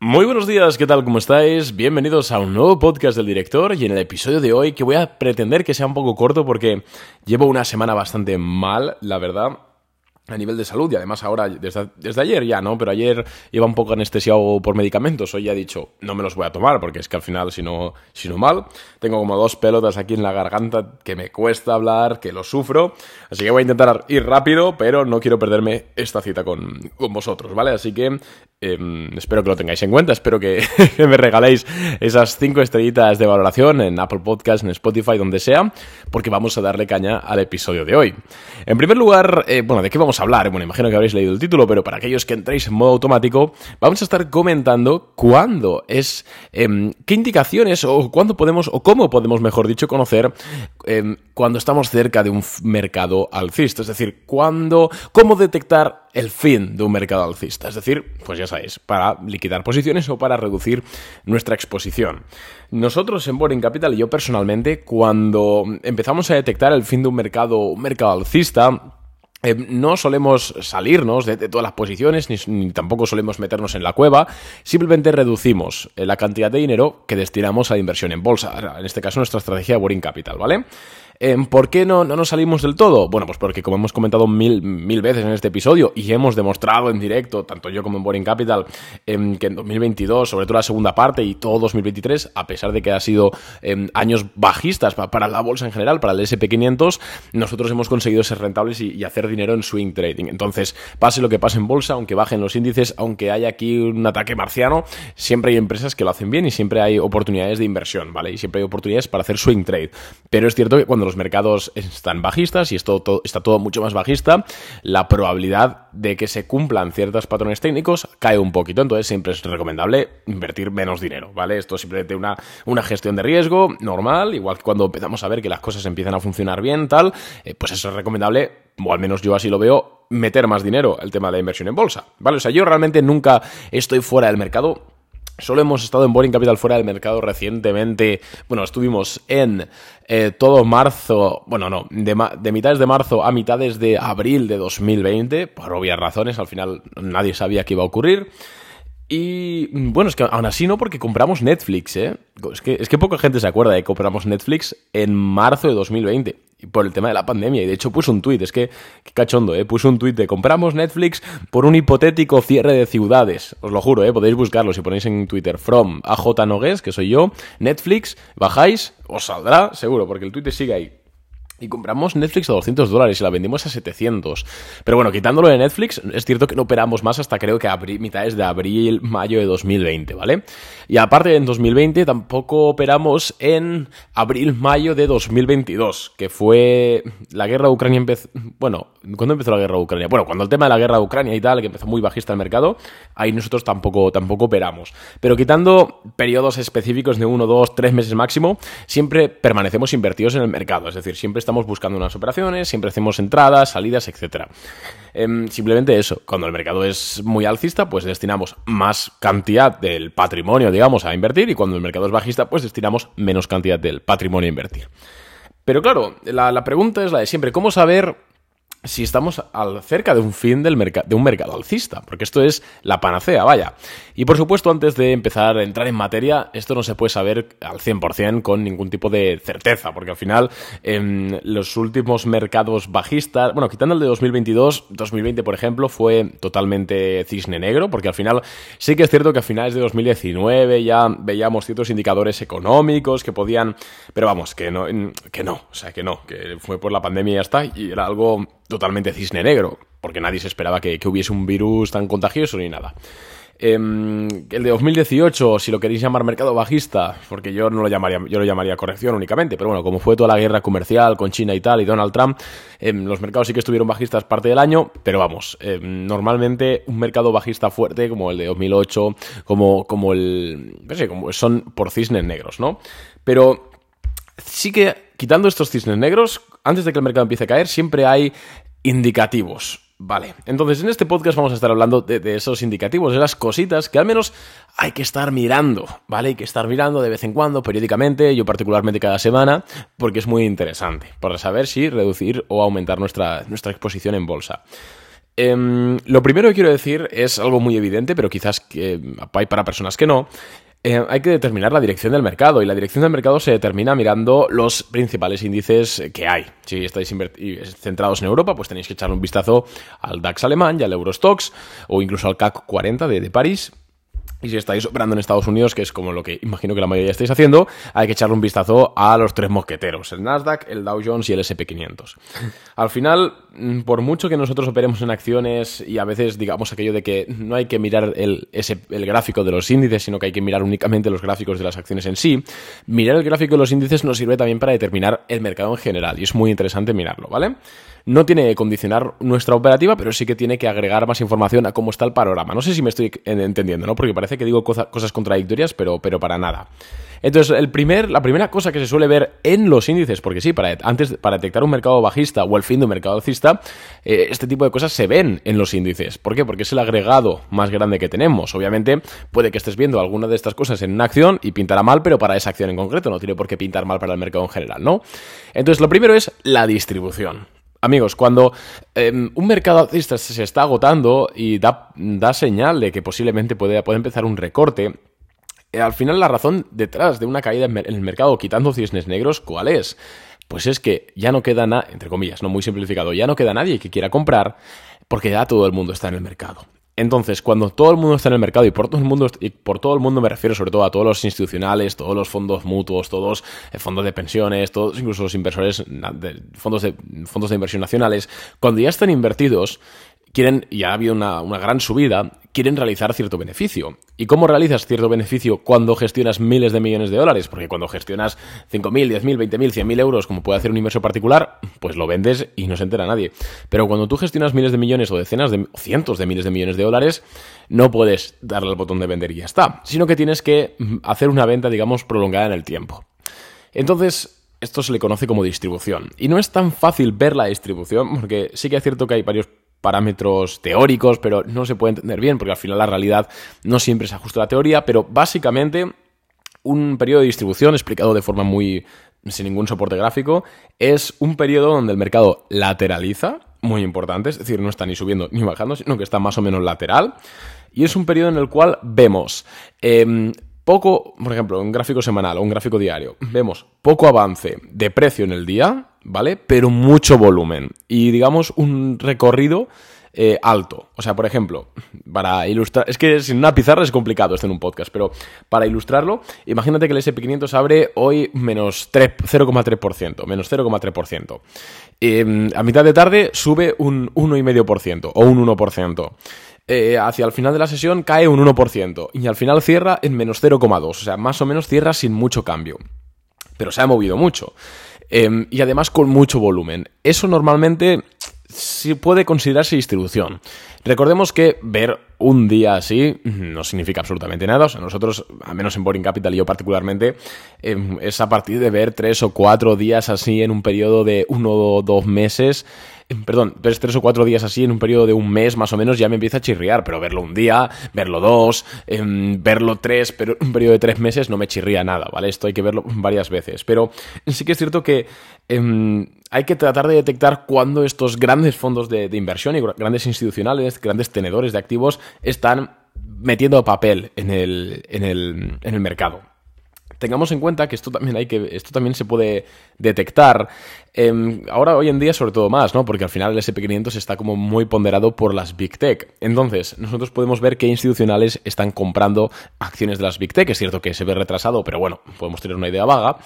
Muy buenos días, ¿qué tal? ¿Cómo estáis? Bienvenidos a un nuevo podcast del director y en el episodio de hoy que voy a pretender que sea un poco corto porque llevo una semana bastante mal, la verdad a nivel de salud y además ahora desde, desde, ayer ya, ¿no? Pero ayer iba un poco anestesiado por medicamentos, hoy ya he dicho, no me los voy a tomar porque es que al final si no, si no mal, tengo como dos pelotas aquí en la garganta que me cuesta hablar, que lo sufro, así que voy a intentar ir rápido, pero no quiero perderme esta cita con, con vosotros, ¿vale? Así que eh, espero que lo tengáis en cuenta, espero que, me regaléis esas cinco estrellitas de valoración en Apple Podcast, en Spotify, donde sea, porque vamos a darle caña al episodio de hoy. En primer lugar, eh, bueno, ¿de qué vamos a hablar? Bueno, imagino que habréis leído el título, pero para aquellos que entréis en modo automático, vamos a estar comentando cuándo es, eh, qué indicaciones o cuándo podemos, o cómo podemos, mejor dicho, conocer eh, cuando estamos cerca de un mercado alcista. Es decir, cuándo, cómo detectar el fin de un mercado alcista. Es decir, pues ya sabéis, para liquidar posiciones o para reducir nuestra exposición. Nosotros en Boring Capital y yo personalmente, cuando empezamos a detectar el fin de un mercado, mercado alcista, eh, no solemos salirnos de, todas las posiciones, ni, tampoco solemos meternos en la cueva, simplemente reducimos la cantidad de dinero que destinamos a la inversión en bolsa, en este caso nuestra estrategia de Boring Capital, ¿vale? Eh, ¿Por qué no, no nos salimos del todo? Bueno, pues porque como hemos comentado mil, mil veces en este episodio y hemos demostrado en directo, tanto yo como en Boring Capital, eh, que en 2022, sobre todo la segunda parte y todo 2023, a pesar de que ha sido eh, años bajistas para, para, la bolsa en general, para el SP500, nosotros hemos conseguido ser rentables y, y, hacer dinero en swing trading. Entonces, pase lo que pase en bolsa, aunque bajen los índices, aunque haya aquí un ataque marciano, siempre hay empresas que lo hacen bien y siempre hay oportunidades de inversión, ¿vale? Y siempre hay oportunidades para hacer swing trade. Pero es cierto que cuando los mercados están bajistas y esto todo, está todo mucho más bajista, la probabilidad de que se cumplan ciertos patrones técnicos cae un poquito. Entonces siempre es recomendable invertir menos dinero, ¿vale? Esto es simplemente una, una gestión de riesgo normal, igual que cuando empezamos a ver que las cosas empiezan a funcionar bien, tal, eh, pues eso es recomendable, o al menos yo así lo veo, meter más dinero el tema de la inversión en bolsa, ¿vale? O sea, yo realmente nunca estoy fuera del mercado Solo hemos estado en Boring Capital fuera del mercado recientemente. Bueno, estuvimos en eh, todo marzo, bueno, no, de, de, mitades de marzo a mitades de abril de 2020, por obvias razones, al final nadie sabía qué iba a ocurrir. Y bueno, es que aún así no, porque compramos Netflix, ¿eh? Es que, es que poca gente se acuerda de que compramos Netflix en marzo de 2020 por el tema de la pandemia. Y de hecho puse un tuit, es que, qué cachondo, ¿eh? Puse un tuit de compramos Netflix por un hipotético cierre de ciudades. Os lo juro, ¿eh? Podéis buscarlo si ponéis en Twitter from AJ Nogues, que soy yo, Netflix, bajáis, os saldrá seguro, porque el tuit sigue ahí. Y compramos Netflix a 200 dólares y la vendimos a 700. Pero bueno, quitándolo de Netflix, es cierto que no operamos más hasta creo que abril, mitades de abril, mayo de 2020, ¿vale? Y aparte en 2020 tampoco operamos en abril, mayo de 2022, que fue la guerra de Ucrania empezó... Bueno, ¿cuándo empezó la guerra de Ucrania? Bueno, cuando el tema de la guerra de Ucrania y tal, que empezó muy bajista el mercado, ahí nosotros tampoco, tampoco operamos. Pero quitando periodos específicos de uno, dos, tres meses máximo, siempre permanecemos invertidos en el mercado. Es decir, siempre estamos buscando unas operaciones, siempre hacemos entradas, salidas, etc. Eh, simplemente eso, cuando el mercado es muy alcista, pues destinamos más cantidad del patrimonio, digamos, a invertir y cuando el mercado es bajista, pues destinamos menos cantidad del patrimonio a invertir. Pero claro, la, la pregunta es la de siempre, ¿cómo saber si estamos al, cerca de un fin del de un mercado alcista, porque esto es la panacea, vaya. Y por supuesto, antes de empezar a entrar en materia, esto no se puede saber al 100% con ningún tipo de certeza, porque al final en los últimos mercados bajistas, bueno, quitando el de 2022, 2020 por ejemplo, fue totalmente cisne negro, porque al final sí que es cierto que a finales de 2019 ya veíamos ciertos indicadores económicos que podían, pero vamos, que no, que no, o sea, que no, que fue por la pandemia y ya está, y era algo totalmente cisne negro, porque nadie se esperaba que, hubiese un virus tan contagioso ni nada. Eh, el de 2018, si lo queréis llamar mercado bajista, porque yo no lo llamaría, yo lo llamaría corrección únicamente, pero bueno, como fue toda la guerra comercial con China y tal, y Donald Trump, eh, los mercados sí que estuvieron bajistas parte del año, pero vamos, eh, normalmente un mercado bajista fuerte como el de 2008, como, como el, no sé, como son por cisnes negros, ¿no? Pero sí que, quitando estos cisnes negros, antes de que el mercado empiece a caer, siempre hay indicativos. Vale, entonces en este podcast vamos a estar hablando de, esos indicativos, de las cositas que al menos hay que estar mirando, ¿vale? Hay que estar mirando de vez en cuando, periódicamente, yo particularmente cada semana, porque es muy interesante para saber si reducir o aumentar nuestra, nuestra exposición en bolsa. Em, lo primero que quiero decir es algo muy evidente, pero quizás que hay para personas que no. Eh, hay que determinar la dirección del mercado y la dirección del mercado se determina mirando los principales índices que hay. Si estáis centrados en Europa, pues tenéis que echarle un vistazo al DAX alemán y al Eurostox o incluso al CAC 40 de, de París y si estáis operando en Estados Unidos, que es como lo que imagino que la mayoría estáis haciendo, hay que echarle un vistazo a los tres mosqueteros, el Nasdaq, el Dow Jones y el SP500. Al final, mm, por mucho que nosotros operemos en acciones y a veces digamos aquello de que no hay que mirar el, el gráfico de los índices, sino que hay que mirar únicamente los gráficos de las acciones en sí, mirar el gráfico de los índices nos sirve también para determinar el mercado en general y es muy interesante mirarlo, ¿vale? no tiene que condicionar nuestra operativa, pero sí que tiene que agregar más información a cómo está el panorama. No sé si me estoy entendiendo, ¿no? Porque parece que digo cosas contradictorias, pero, pero para nada. Entonces, el primer, la primera cosa que se suele ver en los índices, porque sí, para, antes, para detectar un mercado bajista o el fin de un mercado alcista, eh, este tipo de cosas se ven en los índices. ¿Por qué? Porque es el agregado más grande que tenemos. Obviamente, puede que estés viendo alguna de estas cosas en una acción y pintará mal, pero para esa acción en concreto, no tiene por qué pintar mal para el mercado en general, ¿no? Entonces, lo primero es la distribución. Amigos, cuando em, un mercado alcista se está agotando y da, da señal de que posiblemente puede, puede empezar un recorte, eh, al final la razón detrás de una caída en, el mercado quitando cisnes negros, ¿cuál es? Pues es que ya no queda nada, entre comillas, no muy simplificado, ya no queda nadie que quiera comprar porque ya todo el mundo está en el mercado. Entonces, cuando todo el mundo está en el mercado, y por todo el mundo, por todo el mundo me refiero sobre todo a todos los institucionales, todos los fondos mutuos, todos eh, fondos de pensiones, todos incluso los inversores, de, fondos, de, fondos de inversión nacionales, cuando ya están invertidos, quieren, y ha habido una, una, gran subida, quieren realizar cierto beneficio. ¿Y cómo realizas cierto beneficio cuando gestionas miles de millones de dólares? Porque cuando gestionas 5.000, 10.000, 20.000, 100.000 euros, como puede hacer un inversor particular, pues lo vendes y no se entera nadie. Pero cuando tú gestionas miles de millones o decenas de cientos de miles de millones de dólares, no puedes darle al botón de vender y ya está, sino que tienes que mm, hacer una venta, digamos, prolongada en el tiempo. Entonces, esto se le conoce como distribución. Y no es tan fácil ver la distribución, porque sí que es cierto que hay varios parámetros teóricos, pero no se puede entender bien porque al final la realidad no siempre se ajusta a la teoría, pero básicamente un periodo de distribución explicado de forma muy sin ningún soporte gráfico es un periodo donde el mercado lateraliza, muy importante, es decir, no está ni subiendo ni bajando, sino que está más o menos lateral, y es un periodo en el cual vemos em, poco, por ejemplo, un gráfico semanal o un gráfico diario, vemos poco avance de precio en el día, ¿vale? Pero mucho volumen. Y digamos un recorrido eh, alto. O sea, por ejemplo, para ilustrar. Es que sin una pizarra es complicado esto en un podcast, pero para ilustrarlo, imagínate que el SP500 abre hoy menos 0,3%. Menos 0,3%. Em, a mitad de tarde sube un 1,5% o un 1%. Eh, hacia el final de la sesión cae un 1% y al final cierra en menos 0,2, o sea, más o menos cierra sin mucho cambio. Pero se ha movido mucho. Em, y además con mucho volumen. Eso normalmente sí puede considerarse distribución. Recordemos que ver un día así no significa absolutamente nada. O sea, nosotros, al menos en Boring Capital y yo particularmente, em, es a partir de ver tres o cuatro días así en un periodo de uno o dos meses perdón, tres o cuatro días así en un periodo de un mes más o menos ya me empieza a chirriar, pero verlo un día, verlo dos, em, verlo tres, pero un periodo de tres meses no me chirría nada, ¿vale? Esto hay que verlo varias veces, pero sí que es cierto que em, hay que tratar de detectar cuándo estos grandes fondos de, de inversión y grandes institucionales, grandes tenedores de activos están metiendo papel en el, en el, en el mercado tengamos en cuenta que esto también hay que esto también se puede detectar em, ahora hoy en día sobre todo más no porque al final el SP500 está como muy ponderado por las big tech. Entonces nosotros podemos ver qué institucionales están comprando acciones de las big tech. Es cierto que se ve retrasado pero bueno podemos tener una idea vaga.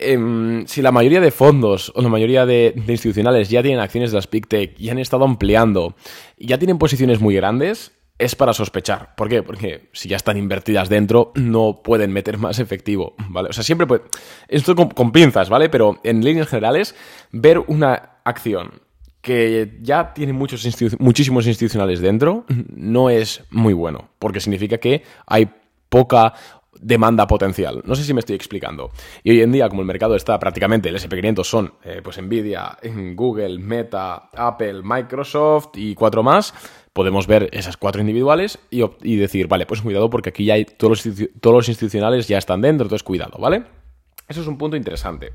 Em, si la mayoría de fondos o la mayoría de, de, institucionales ya tienen acciones de las Big Tech y han estado ampliando ya tienen posiciones muy grandes, es para sospechar. ¿Por qué? Porque si ya están invertidas dentro, no pueden meter más efectivo, ¿vale? O sea, siempre puede... Esto con, pinzas, ¿vale? Pero en líneas generales, ver una acción que ya tiene muchos muchísimos institucionales dentro no es muy bueno, porque significa que hay poca demanda potencial. No sé si me estoy explicando. Y hoy en día, como el mercado está prácticamente, el SP500 son eh, pues Nvidia, Google, Meta, Apple, Microsoft y cuatro más, podemos ver esas cuatro individuales y, decir, vale, pues cuidado porque aquí ya hay todos los, todos los institucionales ya están dentro, entonces cuidado, ¿vale? Eso es un punto interesante.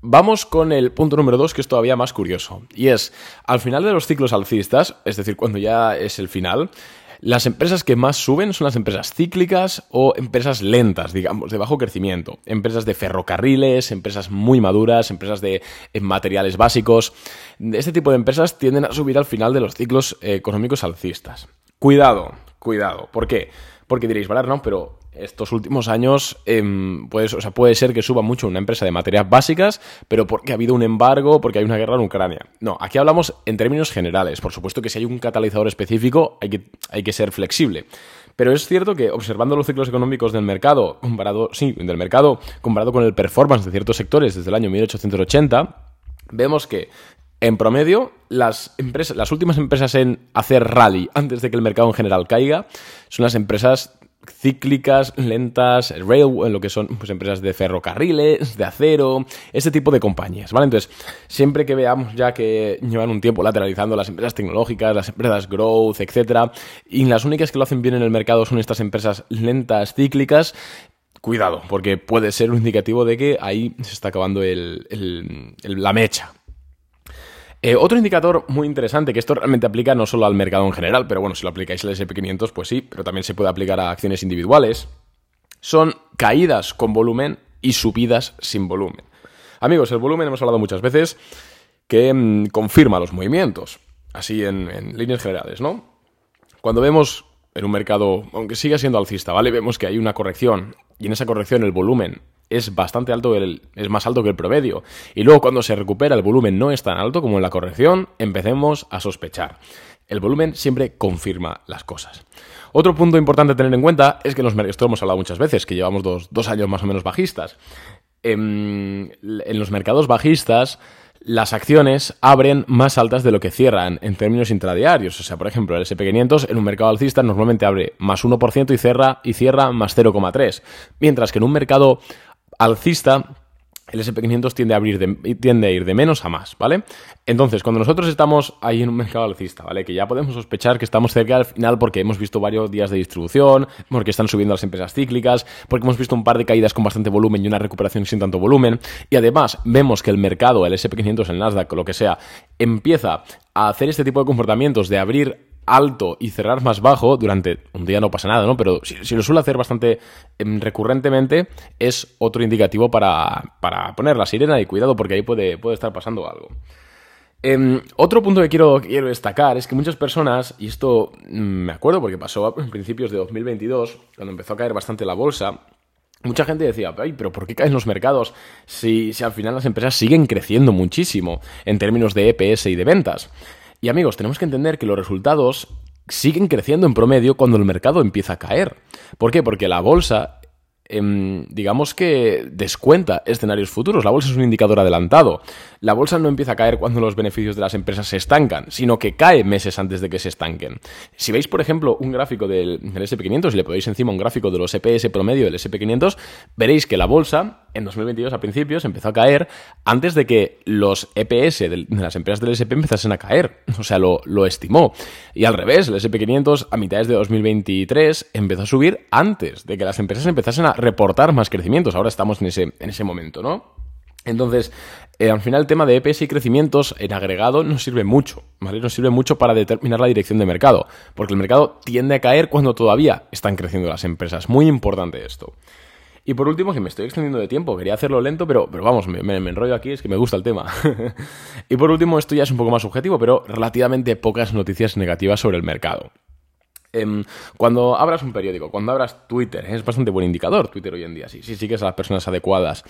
Vamos con el punto número dos, que es todavía más curioso. Y es, al final de los ciclos alcistas, es decir, cuando ya es el final, las empresas que más suben son las empresas cíclicas o empresas lentas, digamos, de bajo crecimiento. Empresas de ferrocarriles, empresas muy maduras, empresas de materiales básicos. Este tipo de empresas tienden a subir al final de los ciclos eh, económicos alcistas. Cuidado, cuidado. ¿Por qué? Porque diréis, vale, no, pero estos últimos años em, o sea, puede ser que suba mucho una empresa de materias básicas, pero porque ha habido un embargo, porque hay una guerra en Ucrania. No, aquí hablamos en términos generales. Por supuesto que si hay un catalizador específico hay que, hay que ser flexible. Pero es cierto que observando los ciclos económicos del mercado, comparado, sí, del mercado, comparado con el performance de ciertos sectores desde el año 1880, vemos que en promedio, las, empresas, las últimas empresas en hacer rally antes de que el mercado en general caiga son las empresas cíclicas, lentas, rail, lo que son pues, empresas de ferrocarriles, de acero, ese tipo de compañías, ¿vale? Entonces, siempre que veamos ya que llevan un tiempo lateralizando las empresas tecnológicas, las empresas growth, etcétera, y las únicas que lo hacen bien en el mercado son estas empresas lentas, cíclicas, cuidado, porque puede ser un indicativo de que ahí se está acabando la mecha, eh, otro indicador muy interesante, que esto realmente aplica no solo al mercado en general, pero bueno, si lo aplicáis al SP500, pues sí, pero también se puede aplicar a acciones individuales, son caídas con volumen y subidas sin volumen. Amigos, el volumen hemos hablado muchas veces que mm, confirma los movimientos, así en, en líneas generales, ¿no? Cuando vemos en un mercado, aunque siga siendo alcista, ¿vale? Vemos que hay una corrección y en esa corrección el volumen es bastante alto, es más alto que el promedio. Y luego cuando se recupera el volumen no es tan alto como en la corrección, empecemos a sospechar. El volumen siempre confirma las cosas. Otro punto importante a tener en cuenta es que los esto hemos hablado muchas veces, que llevamos dos, dos años más o menos bajistas. En, en los mercados bajistas, las acciones abren más altas de lo que cierran en términos intradiarios. O sea, por ejemplo, el SP500 en un mercado alcista normalmente abre más 1% y cierra, y cierra más 0,3%. Mientras que en un mercado alcista, el SP500 tiende a, abrir tiende a ir de menos a más, ¿vale? Entonces, cuando nosotros estamos ahí en un mercado alcista, ¿vale? Que ya podemos sospechar que estamos cerca al final porque hemos visto varios días de distribución, porque están subiendo las empresas cíclicas, porque hemos visto un par de caídas con bastante volumen y una recuperación sin tanto volumen, y además vemos que el mercado, el SP500, el Nasdaq, lo que sea, empieza a hacer este tipo de comportamientos de abrir alto y cerrar más bajo durante un día no pasa nada, ¿no? Pero si, lo suele hacer bastante em, recurrentemente, es otro indicativo para, poner la sirena y cuidado porque ahí puede, puede estar pasando algo. Em, otro punto que quiero, quiero destacar es que muchas personas, y esto mm, me acuerdo porque pasó a principios de 2022, cuando empezó a caer bastante la bolsa, Mucha gente decía, Ay, pero ¿por qué caen los mercados si, si al final las empresas siguen creciendo muchísimo en términos de EPS y de ventas? Y amigos, tenemos que entender que los resultados siguen creciendo en promedio cuando el mercado empieza a caer. ¿Por qué? Porque la bolsa digamos que descuenta escenarios futuros. La bolsa es un indicador adelantado. La bolsa no empieza a caer cuando los beneficios de las empresas se estancan, sino que cae meses antes de que se estanquen. Si veis, por ejemplo, un gráfico del, SP500 y le podéis encima un gráfico de los EPS promedio del SP500, veréis que la bolsa en 2022 a principios empezó a caer antes de que los EPS de las empresas del SP empezasen a caer. O sea, lo, lo estimó. Y al revés, el SP500 a mitades de 2023 empezó a subir antes de que las empresas empezasen a reportar más crecimientos. Ahora estamos en ese, en ese momento, ¿no? Entonces, eh, al final el tema de EPS y crecimientos en agregado nos sirve mucho, ¿vale? Nos sirve mucho para determinar la dirección de mercado, porque el mercado tiende a caer cuando todavía están creciendo las empresas. Muy importante esto. Y por último, que me estoy extendiendo de tiempo, quería hacerlo lento, pero, pero vamos, me, me enrollo aquí, es que me gusta el tema. y por último, esto ya es un poco más subjetivo, pero relativamente pocas noticias negativas sobre el mercado. Em, cuando abras un periódico, cuando abras Twitter, es bastante buen indicador Twitter hoy en día, sí, sí sigues a las personas adecuadas.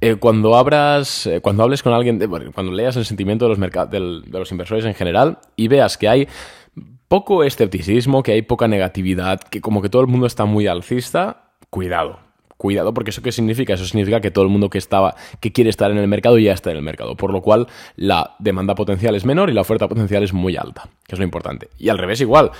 Eh, cuando abras, eh, cuando hables con alguien, cuando leas el sentimiento de los, de los inversores en general y veas que hay poco escepticismo, que hay poca negatividad, que como que todo el mundo está muy alcista, cuidado, cuidado porque eso qué significa eso significa que todo el mundo que estaba que quiere estar en el mercado ya está en el mercado por lo cual la demanda potencial es menor y la oferta potencial es muy alta que es lo importante y al revés igual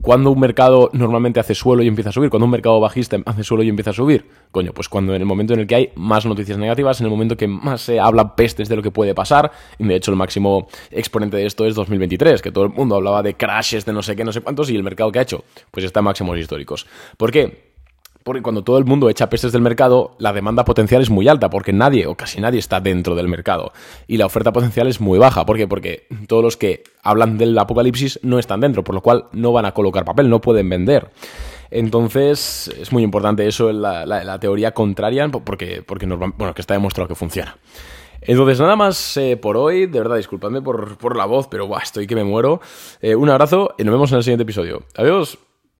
cuando un mercado normalmente hace suelo y empieza a subir cuando un mercado bajista hace suelo y empieza a subir coño pues cuando en el momento en el que hay más noticias negativas en el momento que más se habla pestes de lo que puede pasar y de hecho el máximo exponente de esto es 2023 que todo el mundo hablaba de crashes de no sé qué no sé cuántos y el mercado que ha hecho pues está en máximos históricos ¿por qué? Porque cuando todo el mundo echa pestes del mercado, la demanda potencial es muy alta, porque nadie o casi nadie está dentro del mercado. Y la oferta potencial es muy baja. ¿Por qué? Porque todos los que hablan del apocalipsis no están dentro, por lo cual no van a colocar papel, no pueden vender. Entonces, es muy importante eso en la, teoría contraria, porque, porque bueno, que está demostrado que funciona. Entonces, nada más eh, por hoy. De verdad, disculpadme por, la voz, pero estoy que me muero. Eh, un abrazo y nos vemos en el siguiente episodio. Adiós.